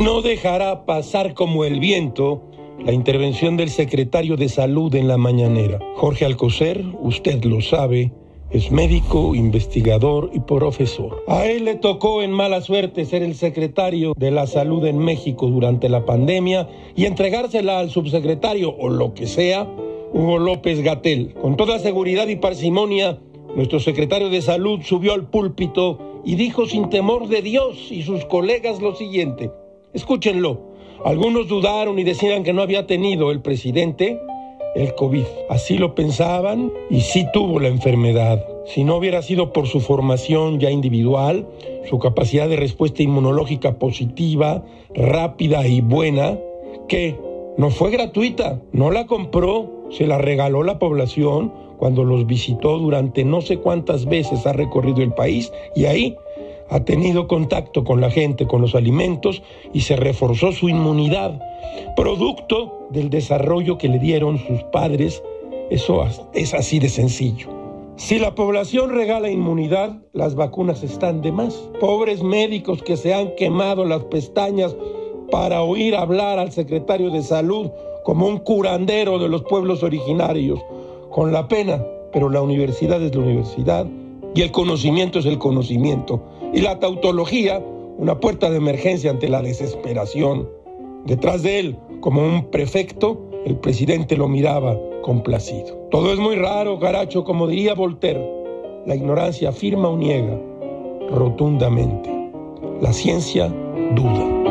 no dejará pasar como el viento la intervención del secretario de Salud en la mañanera. Jorge Alcocer, usted lo sabe, es médico, investigador y profesor. A él le tocó en mala suerte ser el secretario de la salud en México durante la pandemia y entregársela al subsecretario o lo que sea, Hugo López Gatel. Con toda seguridad y parsimonia, nuestro secretario de salud subió al púlpito y dijo sin temor de Dios y sus colegas lo siguiente. Escúchenlo. Algunos dudaron y decían que no había tenido el presidente el COVID. Así lo pensaban y sí tuvo la enfermedad. Si no hubiera sido por su formación ya individual, su capacidad de respuesta inmunológica positiva, rápida y buena, que no fue gratuita, no la compró, se la regaló la población cuando los visitó durante no sé cuántas veces ha recorrido el país y ahí ha tenido contacto con la gente, con los alimentos y se reforzó su inmunidad, producto del desarrollo que le dieron sus padres. Eso es así de sencillo. Si la población regala inmunidad, las vacunas están de más. Pobres médicos que se han quemado las pestañas para oír hablar al secretario de salud como un curandero de los pueblos originarios, con la pena, pero la universidad es la universidad y el conocimiento es el conocimiento. Y la tautología, una puerta de emergencia ante la desesperación. Detrás de él, como un prefecto, el presidente lo miraba complacido. Todo es muy raro, Garacho, como diría Voltaire. La ignorancia afirma o niega rotundamente. La ciencia duda.